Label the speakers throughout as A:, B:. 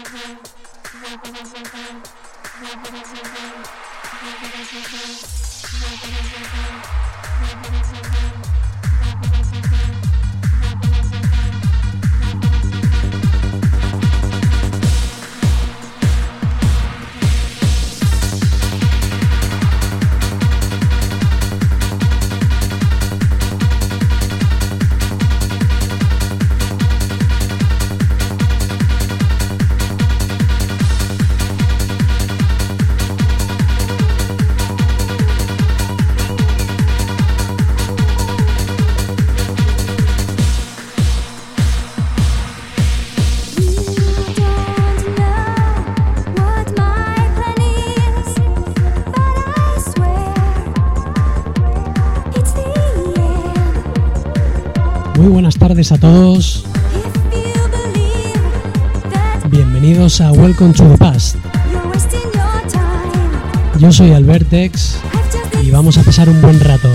A: Thank you. A todos. Bienvenidos a Welcome to the Past. Yo soy Albertex y vamos a pasar un buen rato.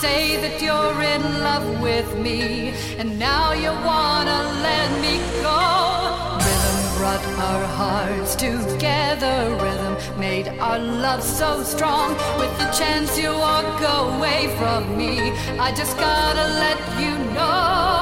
B: say that you're in love with me,
A: and now you wanna let me
B: go. Rhythm brought our hearts together, rhythm made our love so strong. With the chance you walk away from me, I just gotta let you know.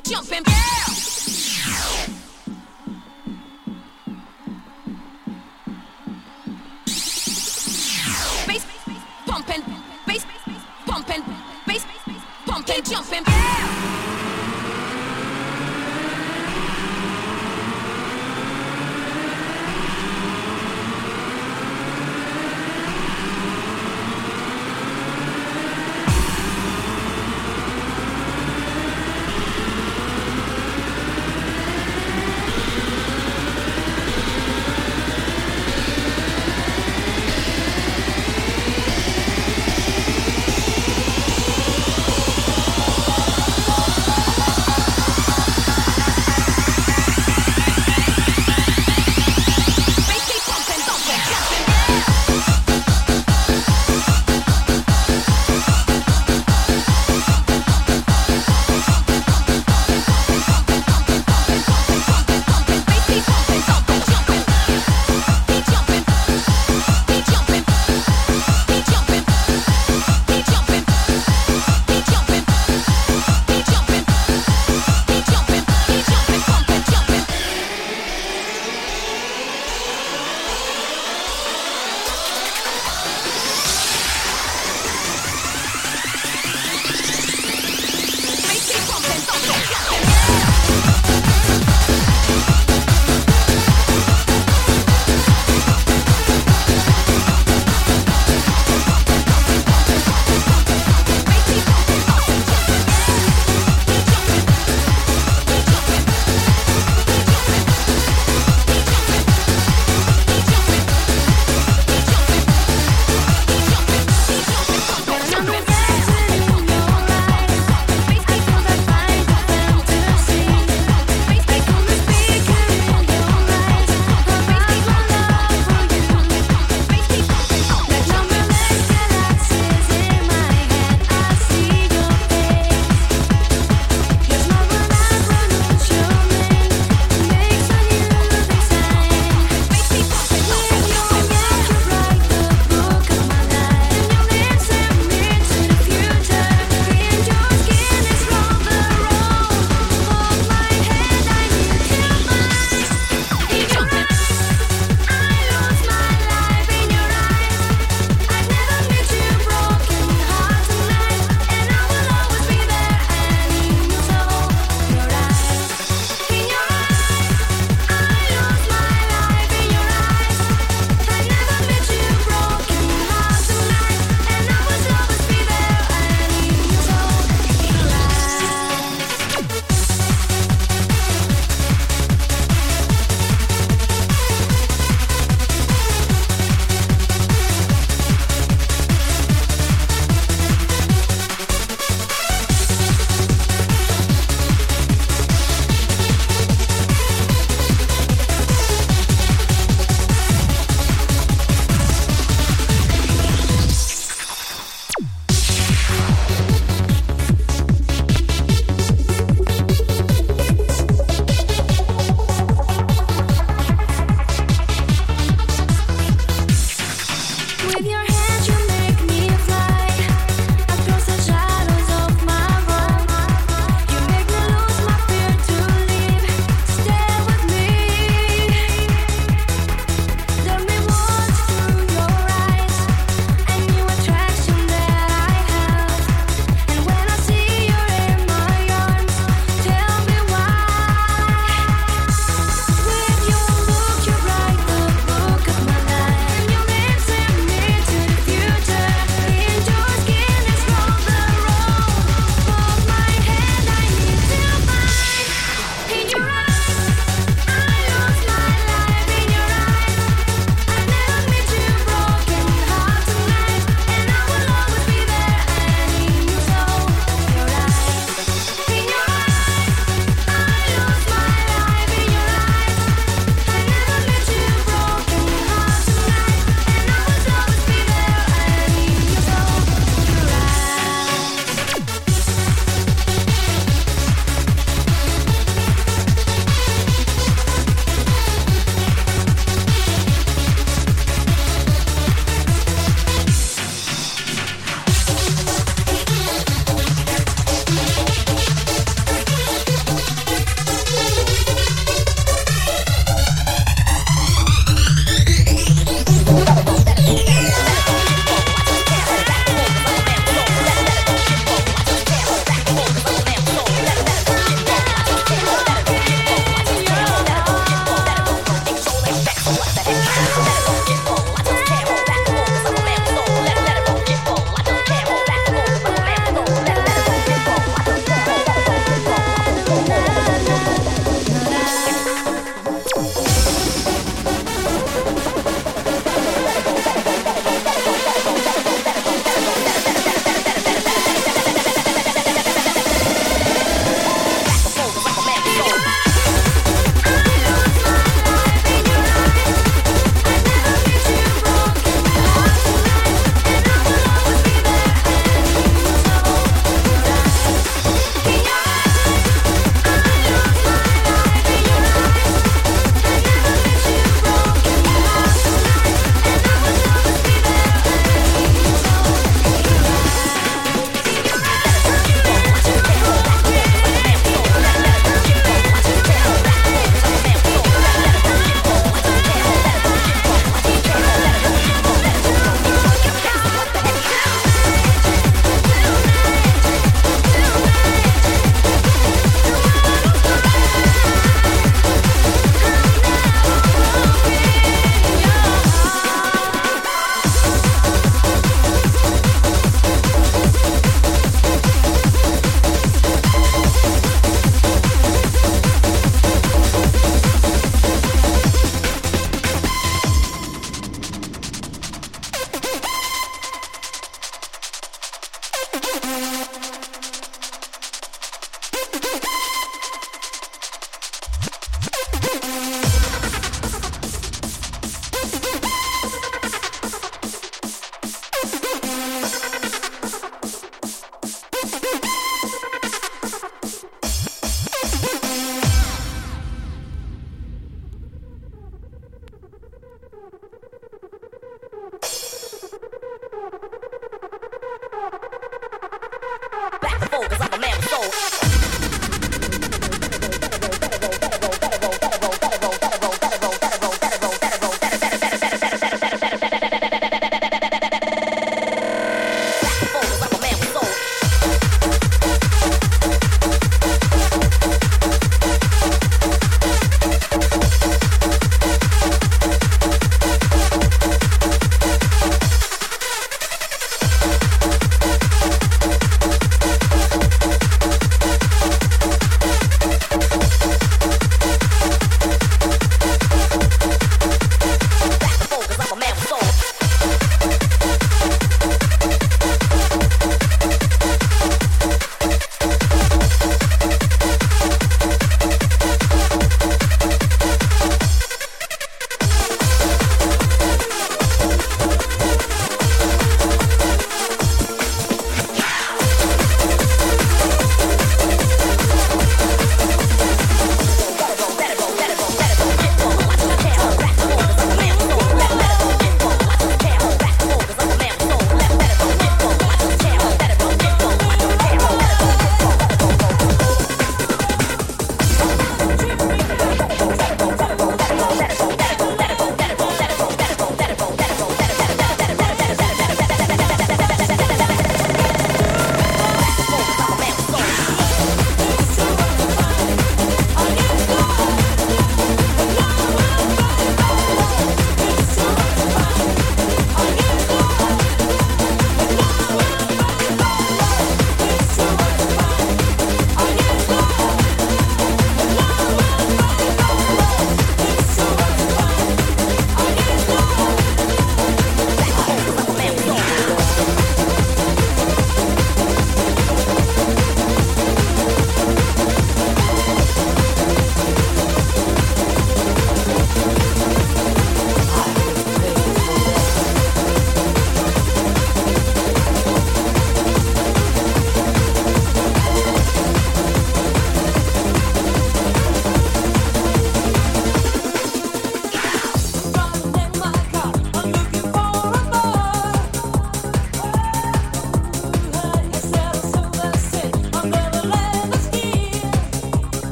B: keep jumping, girl. Bass, bass, bass, pumping, bass, bass, pumping, bass, bass, pumping, keep jumping.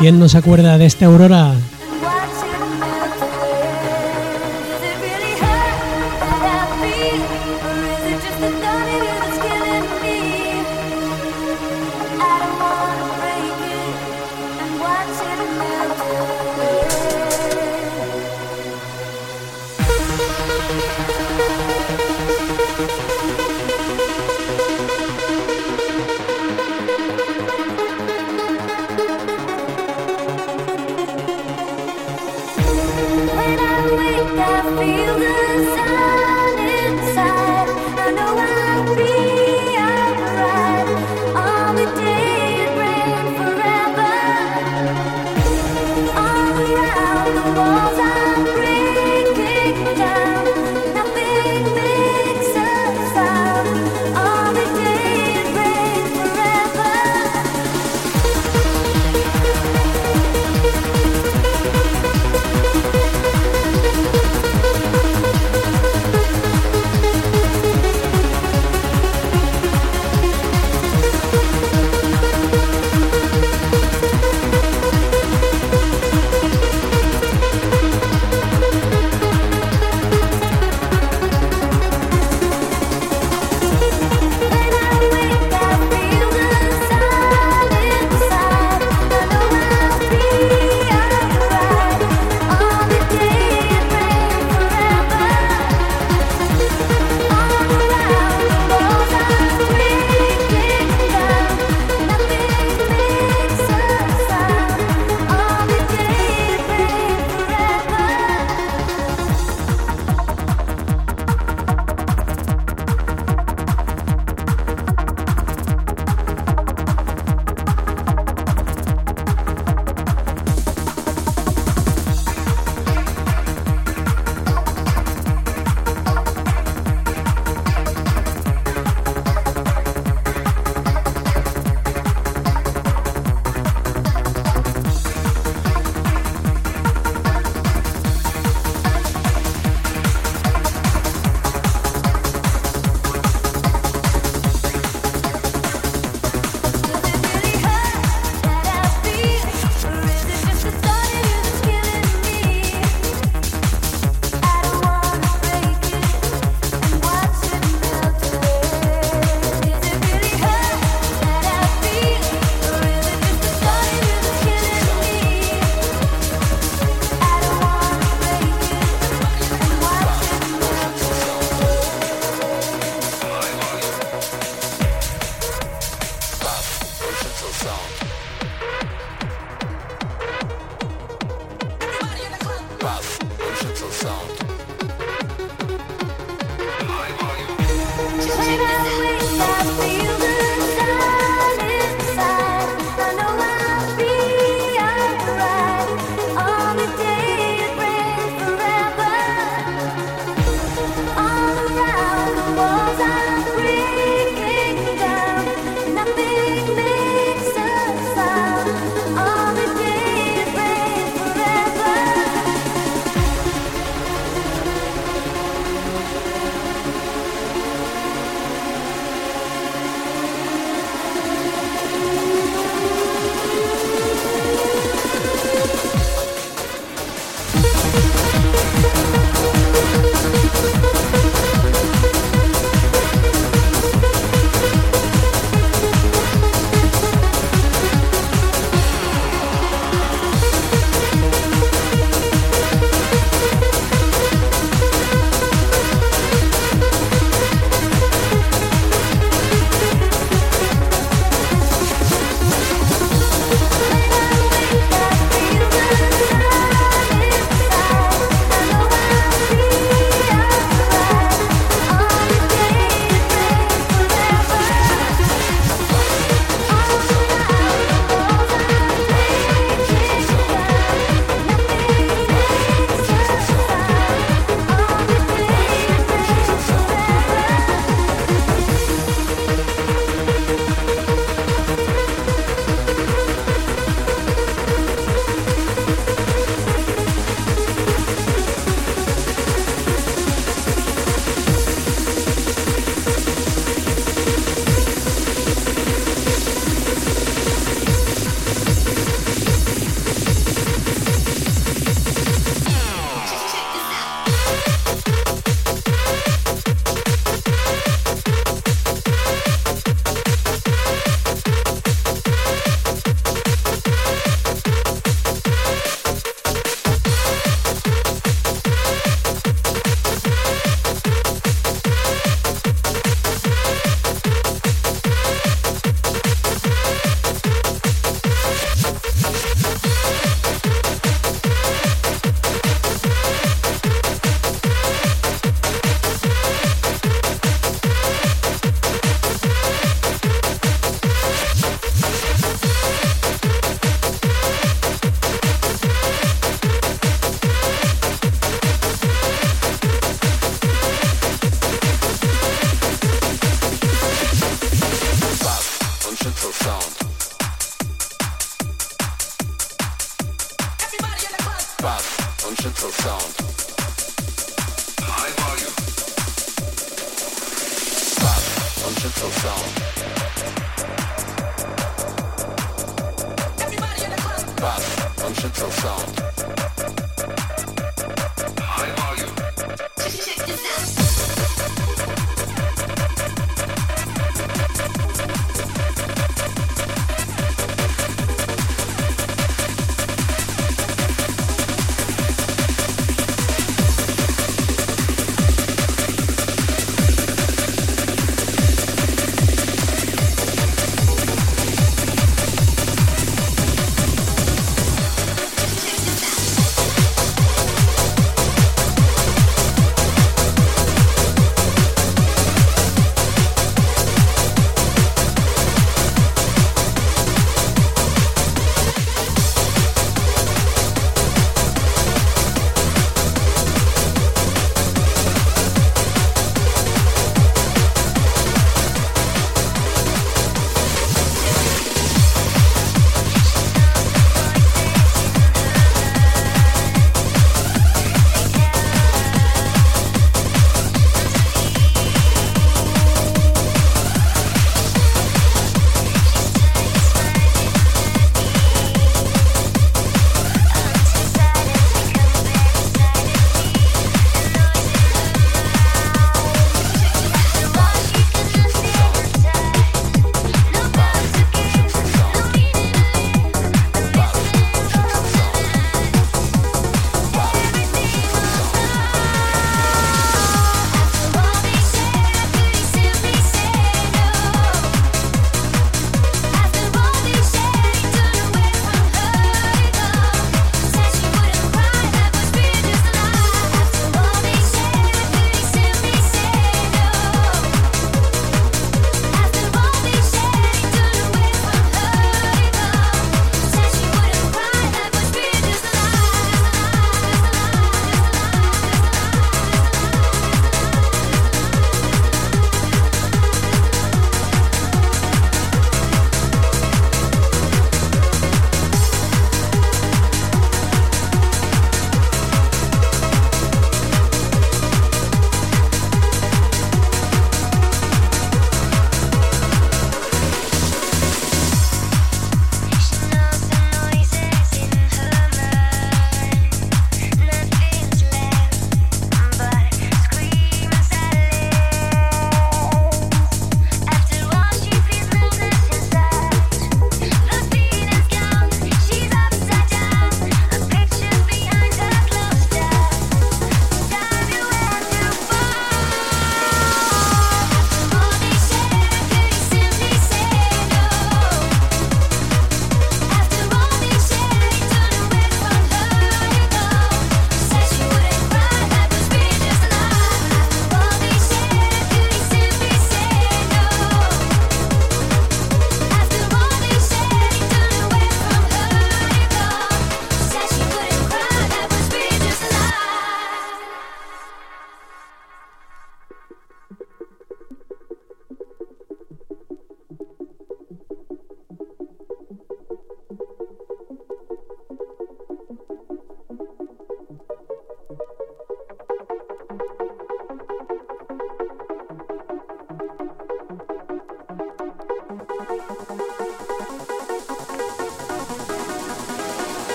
B: ¿Quién no se acuerda de esta aurora? hundreds of sound. Bad,
A: hundreds of sound.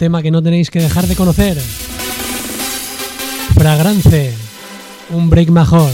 A: tema que no tenéis que dejar de conocer. Fragrance, un break mejor.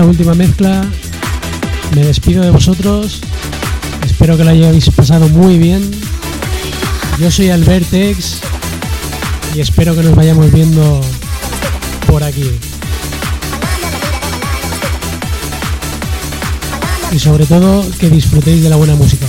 A: esta última mezcla. Me despido de vosotros. Espero que la hayáis pasado muy bien. Yo soy Albertex y espero que nos vayamos viendo por aquí. Y sobre todo que disfrutéis de la buena música.